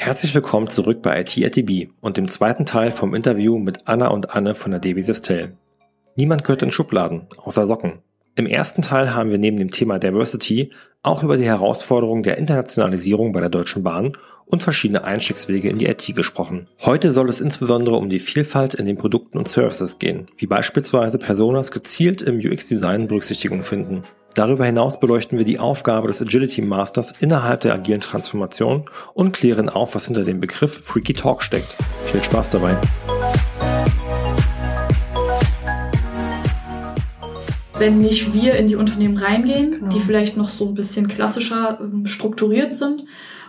Herzlich willkommen zurück bei IT at DB und dem zweiten Teil vom Interview mit Anna und Anne von der DB Systel. Niemand gehört in Schubladen, außer Socken. Im ersten Teil haben wir neben dem Thema Diversity auch über die Herausforderungen der Internationalisierung bei der Deutschen Bahn und verschiedene Einstiegswege in die IT gesprochen. Heute soll es insbesondere um die Vielfalt in den Produkten und Services gehen, wie beispielsweise Personas gezielt im UX-Design Berücksichtigung finden. Darüber hinaus beleuchten wir die Aufgabe des Agility Masters innerhalb der agilen Transformation und klären auf, was hinter dem Begriff Freaky Talk steckt. Viel Spaß dabei! wenn nicht wir in die Unternehmen reingehen, genau. die vielleicht noch so ein bisschen klassischer ähm, strukturiert sind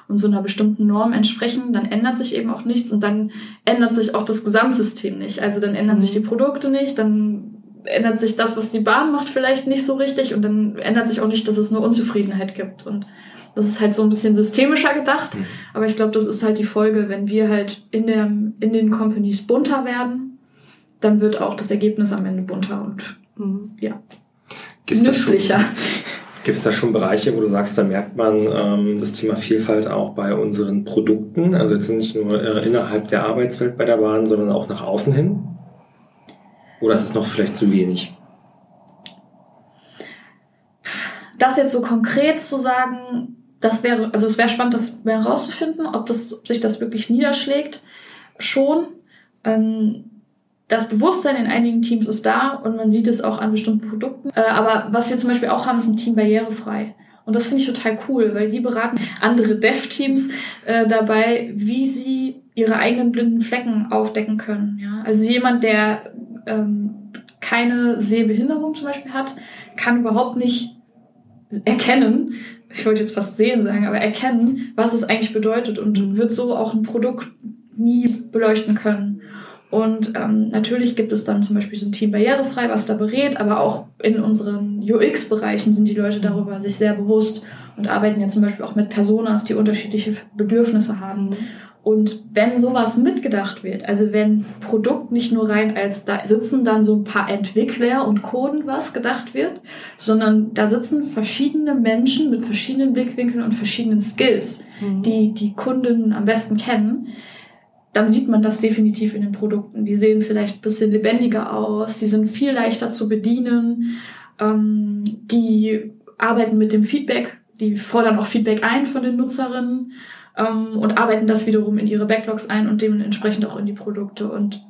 und so einer bestimmten Norm entsprechen, dann ändert sich eben auch nichts und dann ändert sich auch das Gesamtsystem nicht. Also dann ändern mhm. sich die Produkte nicht, dann ändert sich das, was die Bahn macht, vielleicht nicht so richtig und dann ändert sich auch nicht, dass es eine Unzufriedenheit gibt. Und das ist halt so ein bisschen systemischer gedacht. Mhm. Aber ich glaube, das ist halt die Folge, wenn wir halt in, der, in den Companies bunter werden, dann wird auch das Ergebnis am Ende bunter und mhm. ja, Gibt's nützlicher. Gibt es da schon Bereiche, wo du sagst, da merkt man ähm, das Thema Vielfalt auch bei unseren Produkten? Also jetzt nicht nur äh, innerhalb der Arbeitswelt bei der Bahn, sondern auch nach außen hin? Oder ist es noch vielleicht zu wenig? Das jetzt so konkret zu sagen, das wäre, also es wäre spannend, das herauszufinden, ob das, ob sich das wirklich niederschlägt. Schon. Ähm, das Bewusstsein in einigen Teams ist da und man sieht es auch an bestimmten Produkten. Äh, aber was wir zum Beispiel auch haben, ist ein Team barrierefrei. Und das finde ich total cool, weil die beraten andere Dev-Teams äh, dabei, wie sie ihre eigenen blinden Flecken aufdecken können. Ja? Also jemand, der ähm, keine Sehbehinderung zum Beispiel hat, kann überhaupt nicht erkennen, ich wollte jetzt fast sehen sagen, aber erkennen, was es eigentlich bedeutet und wird so auch ein Produkt nie beleuchten können. Und ähm, natürlich gibt es dann zum Beispiel so ein Team barrierefrei, was da berät, aber auch in unseren UX-Bereichen sind die Leute darüber sich sehr bewusst und arbeiten ja zum Beispiel auch mit Personas, die unterschiedliche Bedürfnisse haben. Und wenn sowas mitgedacht wird, also wenn Produkt nicht nur rein als da sitzen dann so ein paar Entwickler und Coden was gedacht wird, sondern da sitzen verschiedene Menschen mit verschiedenen Blickwinkeln und verschiedenen Skills, mhm. die die Kunden am besten kennen, dann sieht man das definitiv in den Produkten. Die sehen vielleicht ein bisschen lebendiger aus, die sind viel leichter zu bedienen, ähm, die arbeiten mit dem Feedback, die fordern auch Feedback ein von den Nutzerinnen ähm, und arbeiten das wiederum in ihre Backlogs ein und dementsprechend auch in die Produkte. Und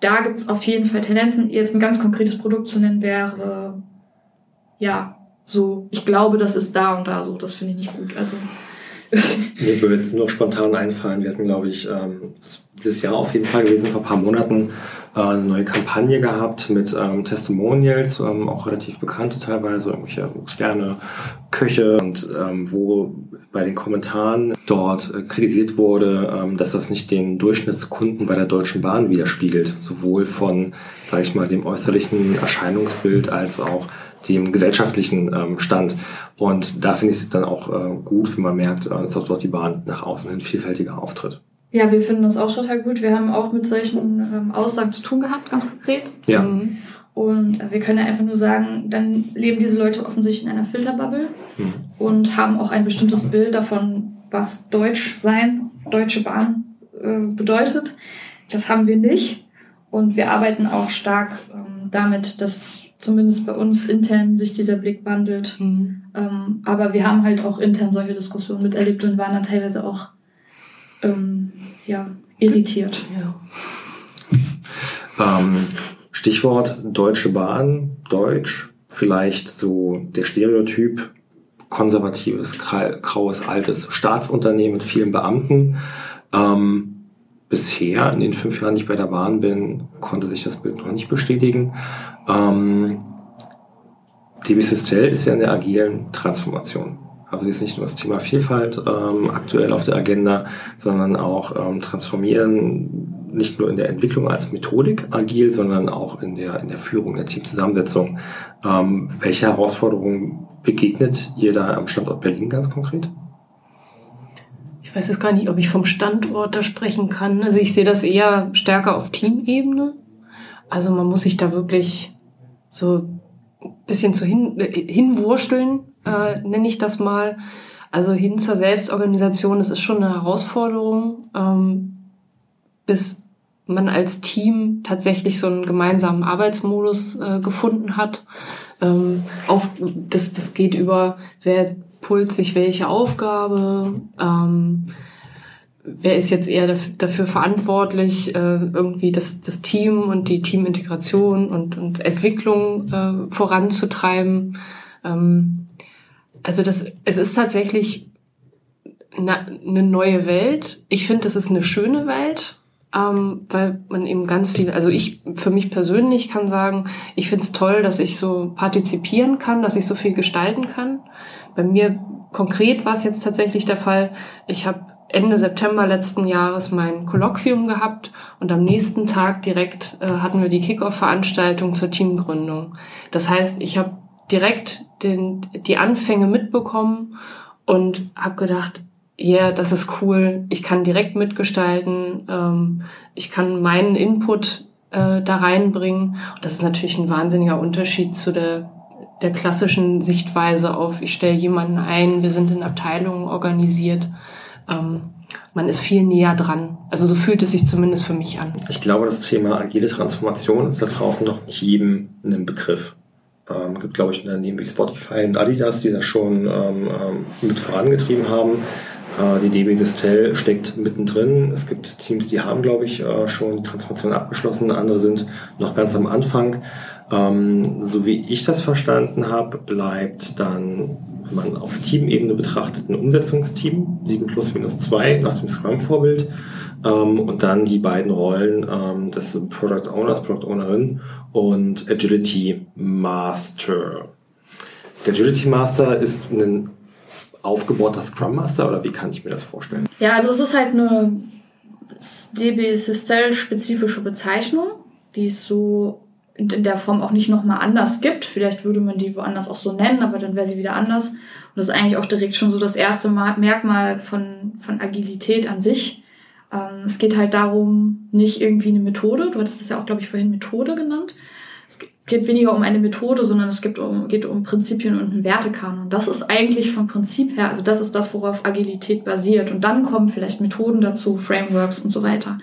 da gibt's auf jeden Fall Tendenzen. Jetzt ein ganz konkretes Produkt zu nennen wäre, ja, so, ich glaube, das ist da und da so. Das finde ich nicht gut. Also Mir würde jetzt nur spontan einfallen. Wir hatten, glaube ich, ähm, dieses Jahr auf jeden Fall gewesen, vor ein paar Monaten, äh, eine neue Kampagne gehabt mit ähm, Testimonials, ähm, auch relativ bekannte teilweise, irgendwelche Sterne, Köche und wo bei den Kommentaren dort äh, kritisiert wurde, dass das nicht den Durchschnittskunden bei der Deutschen Bahn widerspiegelt, sowohl von, sage ich mal, dem äußerlichen Erscheinungsbild als auch dem gesellschaftlichen ähm, Stand. Und da finde ich es dann auch äh, gut, wenn man merkt, äh, dass auch dort die Bahn nach außen hin vielfältiger auftritt. Ja, wir finden das auch total gut. Wir haben auch mit solchen ähm, Aussagen zu tun gehabt, ganz konkret. Ja. Mhm. Und wir können einfach nur sagen, dann leben diese Leute offensichtlich in einer Filterbubble mhm. und haben auch ein bestimmtes Bild davon, was Deutsch sein, Deutsche Bahn äh, bedeutet. Das haben wir nicht. Und wir arbeiten auch stark ähm, damit, dass zumindest bei uns intern sich dieser Blick wandelt. Mhm. Ähm, aber wir haben halt auch intern solche Diskussionen miterlebt und waren dann teilweise auch ähm, ja, irritiert. Ja. Ähm, Stichwort Deutsche Bahn, Deutsch, vielleicht so der Stereotyp konservatives, graues, altes Staatsunternehmen mit vielen Beamten. Ähm, bisher, in den fünf Jahren, die ich bei der Bahn bin, konnte sich das Bild noch nicht bestätigen. Ähm, DB Systel ist ja in der agilen Transformation. Also ist nicht nur das Thema Vielfalt ähm, aktuell auf der Agenda, sondern auch ähm, transformieren nicht nur in der Entwicklung als Methodik agil, sondern auch in der in der Führung, der Teamzusammensetzung. Ähm, welche Herausforderungen begegnet ihr da am Standort Berlin ganz konkret? Ich weiß jetzt gar nicht, ob ich vom Standort da sprechen kann. Also ich sehe das eher stärker auf Teamebene. Also man muss sich da wirklich so ein bisschen zu hin, äh, hinwursteln, äh, nenne ich das mal. Also hin zur Selbstorganisation, das ist schon eine Herausforderung, ähm, bis man als Team tatsächlich so einen gemeinsamen Arbeitsmodus äh, gefunden hat. Ähm, auf, das, das geht über, wer pult sich welche Aufgabe, ähm, wer ist jetzt eher dafür verantwortlich, äh, irgendwie das, das Team und die Teamintegration und, und Entwicklung äh, voranzutreiben. Ähm, also das, es ist tatsächlich eine, neue Welt. Ich finde, das ist eine schöne Welt, ähm, weil man eben ganz viel, also ich für mich persönlich kann sagen, ich finde es toll, dass ich so partizipieren kann, dass ich so viel gestalten kann. Bei mir konkret war es jetzt tatsächlich der Fall, ich habe Ende September letzten Jahres mein Kolloquium gehabt und am nächsten Tag direkt äh, hatten wir die Kickoff-Veranstaltung zur Teamgründung. Das heißt, ich habe direkt den, die Anfänge mitbekommen und habe gedacht, yeah, das ist cool, ich kann direkt mitgestalten, ähm, ich kann meinen Input äh, da reinbringen. Und das ist natürlich ein wahnsinniger Unterschied zu der, der klassischen Sichtweise auf, ich stelle jemanden ein, wir sind in Abteilungen organisiert ähm, man ist viel näher dran. Also so fühlt es sich zumindest für mich an. Ich glaube, das Thema agile Transformation ist da draußen noch nicht jedem ein Begriff. Ähm, gibt, glaube ich, Unternehmen wie Spotify und Adidas, die das schon ähm, ähm mit vorangetrieben haben. Äh, die DB Sistel steckt mittendrin. Es gibt Teams, die haben, glaube ich, äh, schon die Transformation abgeschlossen. Andere sind noch ganz am Anfang. Ähm, so wie ich das verstanden habe, bleibt dann wenn man auf Teamebene betrachtet, ein Umsetzungsteam, 7 plus minus 2 nach dem Scrum-Vorbild. Ähm, und dann die beiden Rollen ähm, des Product Owners, Product Ownerin und Agility Master. Der Agility Master ist ein aufgebauter Scrum Master oder wie kann ich mir das vorstellen? Ja, also es ist halt eine DB Sistel spezifische Bezeichnung, die ist so in der Form auch nicht nochmal anders gibt. Vielleicht würde man die woanders auch so nennen, aber dann wäre sie wieder anders. Und das ist eigentlich auch direkt schon so das erste Merkmal von, von Agilität an sich. Ähm, es geht halt darum, nicht irgendwie eine Methode, du hattest das ja auch, glaube ich, vorhin Methode genannt. Geht weniger um eine Methode, sondern es geht um, geht um Prinzipien und einen Wertekanon. Das ist eigentlich vom Prinzip her, also das ist das, worauf Agilität basiert. Und dann kommen vielleicht Methoden dazu, Frameworks und so weiter.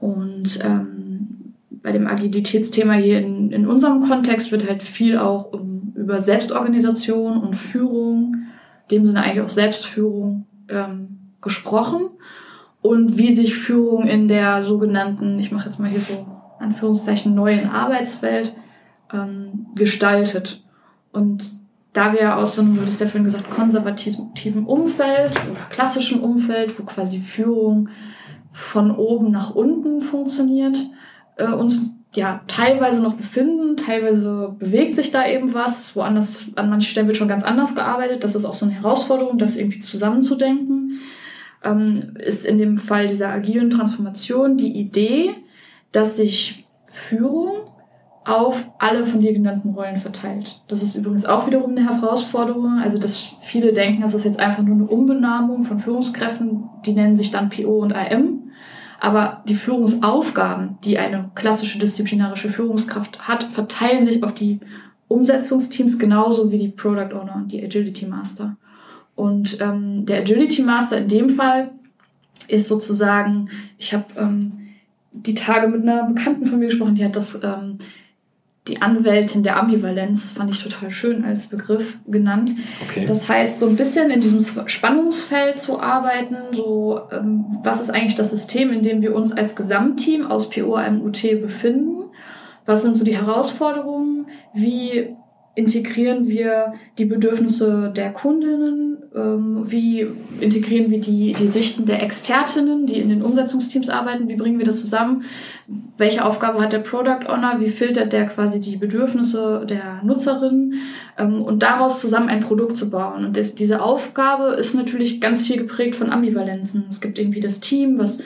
Und ähm, bei dem Agilitätsthema hier in, in unserem Kontext wird halt viel auch um, über Selbstorganisation und Führung, in dem Sinne eigentlich auch Selbstführung ähm, gesprochen und wie sich Führung in der sogenannten, ich mache jetzt mal hier so Anführungszeichen, neuen Arbeitswelt ähm, gestaltet. Und da wir aus so einem, du hattest ja vorhin gesagt, konservativen Umfeld oder klassischen Umfeld, wo quasi Führung von oben nach unten funktioniert, äh, uns ja teilweise noch befinden, teilweise bewegt sich da eben was, woanders, an manchen Stellen wird schon ganz anders gearbeitet. Das ist auch so eine Herausforderung, das irgendwie zusammenzudenken. Ähm, ist in dem Fall dieser agilen Transformation die Idee, dass sich Führung auf alle von dir genannten Rollen verteilt. Das ist übrigens auch wiederum eine Herausforderung. Also, dass viele denken, das ist jetzt einfach nur eine Umbenamung von Führungskräften, die nennen sich dann PO und AM. Aber die Führungsaufgaben, die eine klassische disziplinarische Führungskraft hat, verteilen sich auf die Umsetzungsteams genauso wie die Product Owner die Agility Master. Und ähm, der Agility Master in dem Fall ist sozusagen, ich habe ähm, die Tage mit einer Bekannten von mir gesprochen, die hat das ähm, die Anwältin der Ambivalenz, fand ich total schön als Begriff genannt. Okay. Das heißt, so ein bisschen in diesem Spannungsfeld zu arbeiten, so ähm, was ist eigentlich das System, in dem wir uns als Gesamtteam aus POMUT befinden? Was sind so die Herausforderungen? Wie integrieren wir die Bedürfnisse der Kundinnen? Ähm, wie integrieren wir die, die Sichten der Expertinnen, die in den Umsetzungsteams arbeiten? Wie bringen wir das zusammen? Welche Aufgabe hat der Product Owner? Wie filtert der quasi die Bedürfnisse der Nutzerinnen? Ähm, und daraus zusammen ein Produkt zu bauen. Und das, diese Aufgabe ist natürlich ganz viel geprägt von Ambivalenzen. Es gibt irgendwie das Team, was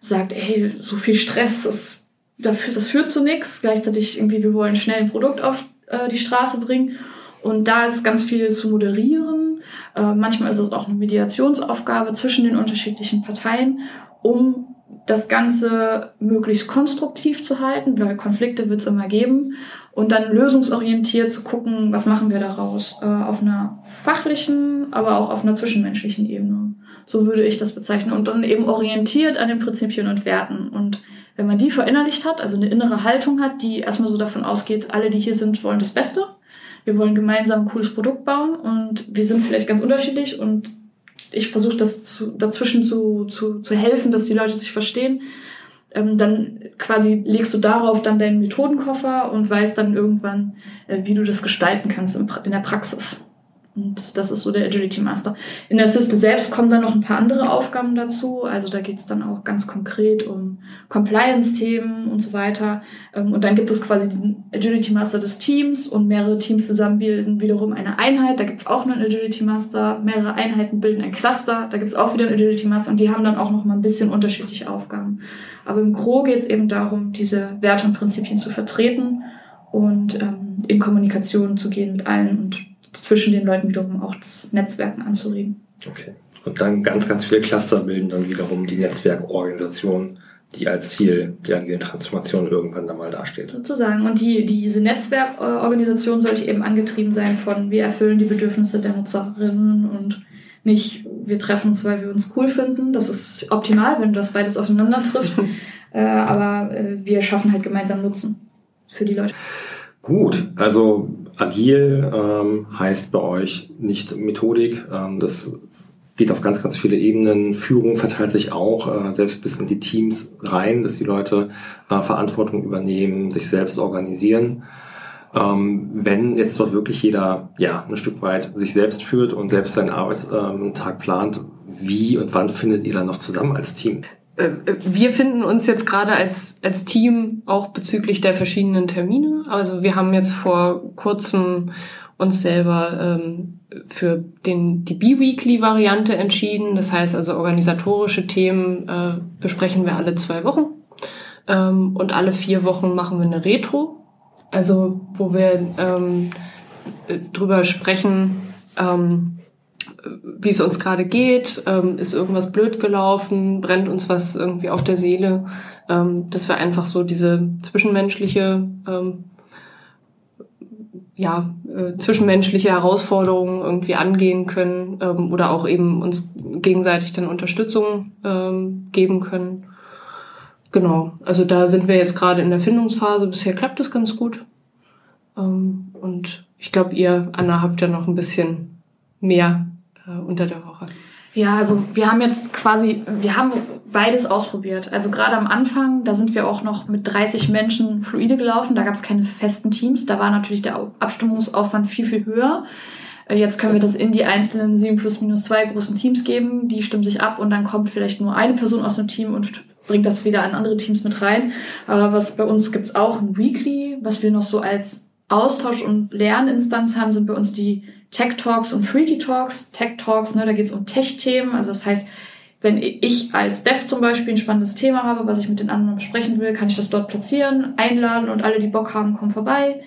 sagt, ey, so viel Stress, das, das führt zu nichts. Gleichzeitig irgendwie, wir wollen schnell ein Produkt auf äh, die Straße bringen. Und da ist ganz viel zu moderieren. Äh, manchmal ist es auch eine Mediationsaufgabe zwischen den unterschiedlichen Parteien, um das Ganze möglichst konstruktiv zu halten, weil Konflikte wird es immer geben und dann lösungsorientiert zu gucken, was machen wir daraus, äh, auf einer fachlichen, aber auch auf einer zwischenmenschlichen Ebene. So würde ich das bezeichnen. Und dann eben orientiert an den Prinzipien und Werten. Und wenn man die verinnerlicht hat, also eine innere Haltung hat, die erstmal so davon ausgeht, alle, die hier sind, wollen das Beste. Wir wollen gemeinsam ein cooles Produkt bauen und wir sind vielleicht ganz unterschiedlich und ich versuche das zu, dazwischen zu, zu, zu helfen, dass die Leute sich verstehen ähm, dann quasi legst du darauf dann deinen Methodenkoffer und weißt dann irgendwann, äh, wie du das gestalten kannst in, in der Praxis. Und das ist so der Agility Master. In der System selbst kommen dann noch ein paar andere Aufgaben dazu. Also da geht's dann auch ganz konkret um Compliance-Themen und so weiter. Ähm, und dann gibt es quasi den Agility Master des Teams und mehrere Teams zusammen bilden wiederum eine Einheit. Da gibt's auch einen Agility Master. Mehrere Einheiten bilden ein Cluster. Da gibt's auch wieder einen Agility Master und die haben dann auch noch mal ein bisschen unterschiedliche Aufgaben. Aber im Gro geht's eben darum, diese Werte und Prinzipien zu vertreten und ähm, in Kommunikation zu gehen mit allen und zwischen den Leuten wiederum auch das Netzwerken anzuregen. Okay. Und dann ganz, ganz viele Cluster bilden dann wiederum die Netzwerkorganisation, die als Ziel der agilen Transformation irgendwann dann mal dasteht. Sozusagen. Und die, diese Netzwerkorganisation sollte eben angetrieben sein von, wir erfüllen die Bedürfnisse der Nutzerinnen und nicht, wir treffen uns, weil wir uns cool finden. Das ist optimal, wenn das beides aufeinander trifft. äh, aber äh, wir schaffen halt gemeinsam Nutzen für die Leute. Gut, also agil ähm, heißt bei euch nicht Methodik. Ähm, das geht auf ganz, ganz viele Ebenen. Führung verteilt sich auch äh, selbst bis in die Teams rein, dass die Leute äh, Verantwortung übernehmen, sich selbst organisieren. Ähm, wenn jetzt dort wirklich jeder ja ein Stück weit sich selbst führt und selbst seinen Arbeitstag ähm, plant, wie und wann findet ihr dann noch zusammen als Team? Äh, wir finden uns jetzt gerade als, als Team auch bezüglich der verschiedenen Termine. Also wir haben jetzt vor kurzem uns selber ähm, für den, die B-Weekly-Variante entschieden. Das heißt also organisatorische Themen äh, besprechen wir alle zwei Wochen. Ähm, und alle vier Wochen machen wir eine Retro. Also wo wir ähm, drüber sprechen, ähm, wie es uns gerade geht, ähm, ist irgendwas blöd gelaufen, brennt uns was irgendwie auf der Seele, ähm, dass wir einfach so diese zwischenmenschliche, ähm, ja, äh, zwischenmenschliche Herausforderungen irgendwie angehen können ähm, oder auch eben uns gegenseitig dann Unterstützung ähm, geben können. Genau, also da sind wir jetzt gerade in der Findungsphase. Bisher klappt das ganz gut. Ähm, und ich glaube, ihr, Anna, habt ja noch ein bisschen mehr äh, unter der Woche? Ja, also wir haben jetzt quasi, wir haben beides ausprobiert. Also gerade am Anfang, da sind wir auch noch mit 30 Menschen fluide gelaufen, da gab es keine festen Teams, da war natürlich der Abstimmungsaufwand viel, viel höher. Äh, jetzt können wir das in die einzelnen 7 plus minus 2 großen Teams geben, die stimmen sich ab und dann kommt vielleicht nur eine Person aus dem Team und bringt das wieder an andere Teams mit rein. Aber was bei uns gibt's auch ein Weekly, was wir noch so als Austausch- und Lerninstanz haben, sind bei uns die Tech Talks und Freaky Talks. Tech Talks, ne, da geht es um Tech-Themen. Also das heißt, wenn ich als Dev zum Beispiel ein spannendes Thema habe, was ich mit den anderen besprechen will, kann ich das dort platzieren, einladen und alle, die Bock haben, kommen vorbei.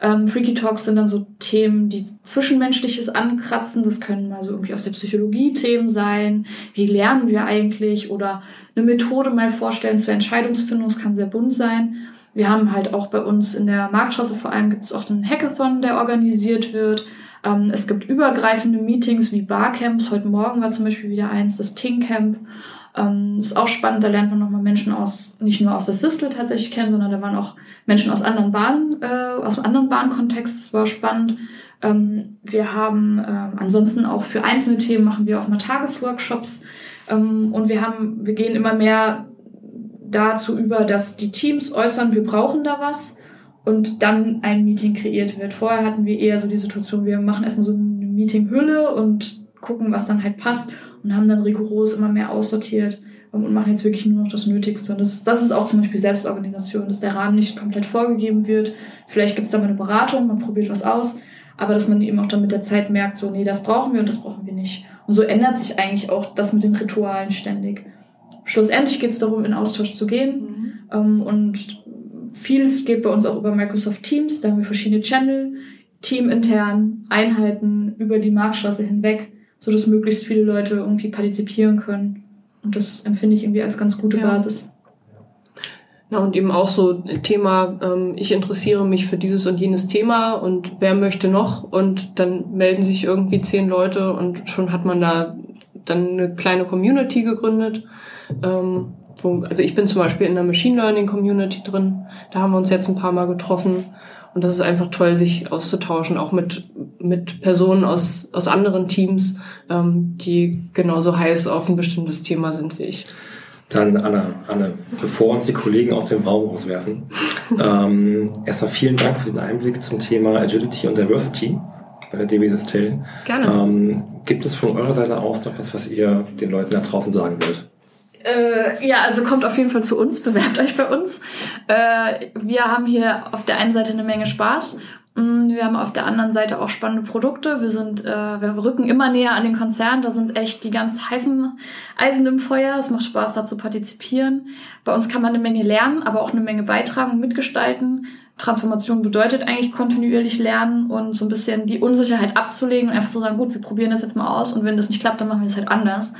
Ähm, Freaky Talks sind dann so Themen, die Zwischenmenschliches ankratzen. Das können mal so irgendwie aus der Psychologie Themen sein. Wie lernen wir eigentlich? Oder eine Methode mal vorstellen zur Entscheidungsfindung. Das kann sehr bunt sein. Wir haben halt auch bei uns in der Marktstraße vor allem gibt es auch einen Hackathon, der organisiert wird. Ähm, es gibt übergreifende Meetings wie Barcamps. Heute Morgen war zum Beispiel wieder eins, das Ting-Camp. Ähm, ist auch spannend, da lernt man nochmal Menschen aus, nicht nur aus der Sistel tatsächlich kennen, sondern da waren auch Menschen aus anderen Bahnen, äh, aus einem anderen Bahnkontext. Das war spannend. Ähm, wir haben ähm, ansonsten auch für einzelne Themen machen wir auch mal Tagesworkshops. Ähm, und wir haben, wir gehen immer mehr dazu über, dass die Teams äußern, wir brauchen da was und dann ein Meeting kreiert wird. Vorher hatten wir eher so die Situation, wir machen erstmal so eine Meeting-Hülle und gucken, was dann halt passt und haben dann rigoros immer mehr aussortiert und machen jetzt wirklich nur noch das Nötigste. Und das, das ist auch zum Beispiel Selbstorganisation, dass der Rahmen nicht komplett vorgegeben wird. Vielleicht gibt es da mal eine Beratung, man probiert was aus, aber dass man eben auch dann mit der Zeit merkt, so, nee, das brauchen wir und das brauchen wir nicht. Und so ändert sich eigentlich auch das mit den Ritualen ständig. Schlussendlich geht es darum, in Austausch zu gehen. Mhm. Ähm, und Vieles geht bei uns auch über Microsoft Teams. Da haben wir verschiedene Channel, teamintern, Einheiten über die Marktstraße hinweg, so dass möglichst viele Leute irgendwie partizipieren können. Und das empfinde ich irgendwie als ganz gute ja. Basis. Na, und eben auch so Thema, ähm, ich interessiere mich für dieses und jenes Thema und wer möchte noch? Und dann melden sich irgendwie zehn Leute und schon hat man da dann eine kleine Community gegründet. Ähm, wo, also ich bin zum Beispiel in der Machine Learning Community drin. Da haben wir uns jetzt ein paar Mal getroffen. Und das ist einfach toll, sich auszutauschen, auch mit, mit Personen aus, aus anderen Teams, ähm, die genauso heiß auf ein bestimmtes Thema sind wie ich. Dann Anna, Anne, bevor uns die Kollegen aus dem Raum rauswerfen, ähm, erstmal vielen Dank für den Einblick zum Thema Agility und Diversity bei der DB Systel. Gerne. Ähm, gibt es von eurer Seite aus noch was, was ihr den Leuten da draußen sagen wollt? Äh, ja, also kommt auf jeden Fall zu uns, bewerbt euch bei uns. Äh, wir haben hier auf der einen Seite eine Menge Spaß. Mm, wir haben auf der anderen Seite auch spannende Produkte. Wir sind, äh, wir rücken immer näher an den Konzern. Da sind echt die ganz heißen Eisen im Feuer. Es macht Spaß, da zu partizipieren. Bei uns kann man eine Menge lernen, aber auch eine Menge beitragen und mitgestalten. Transformation bedeutet eigentlich kontinuierlich lernen und so ein bisschen die Unsicherheit abzulegen und einfach so sagen, gut, wir probieren das jetzt mal aus und wenn das nicht klappt, dann machen wir es halt anders.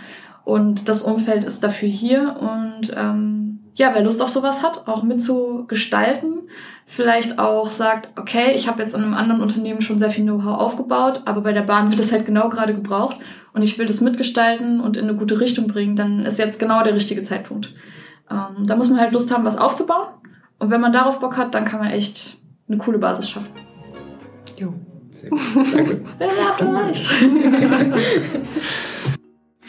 Und das Umfeld ist dafür hier. Und ähm, ja, wer Lust auf sowas hat, auch mitzugestalten, vielleicht auch sagt, okay, ich habe jetzt in einem anderen Unternehmen schon sehr viel Know-how aufgebaut, aber bei der Bahn wird das halt genau gerade gebraucht und ich will das mitgestalten und in eine gute Richtung bringen, dann ist jetzt genau der richtige Zeitpunkt. Ähm, da muss man halt Lust haben, was aufzubauen. Und wenn man darauf Bock hat, dann kann man echt eine coole Basis schaffen. Jo. Sehr gut. Danke. Bewerbt euch!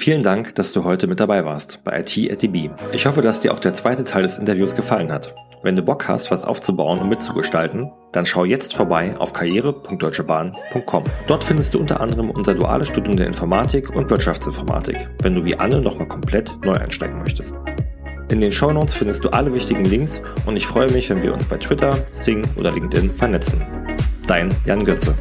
Vielen Dank, dass du heute mit dabei warst bei IT at DB. Ich hoffe, dass dir auch der zweite Teil des Interviews gefallen hat. Wenn du Bock hast, was aufzubauen und mitzugestalten, dann schau jetzt vorbei auf karriere.deutschebahn.com. Dort findest du unter anderem unser duales Studium der Informatik und Wirtschaftsinformatik, wenn du wie Anne nochmal komplett neu einsteigen möchtest. In den Shownotes findest du alle wichtigen Links und ich freue mich, wenn wir uns bei Twitter, Sing oder LinkedIn vernetzen. Dein Jan Götze.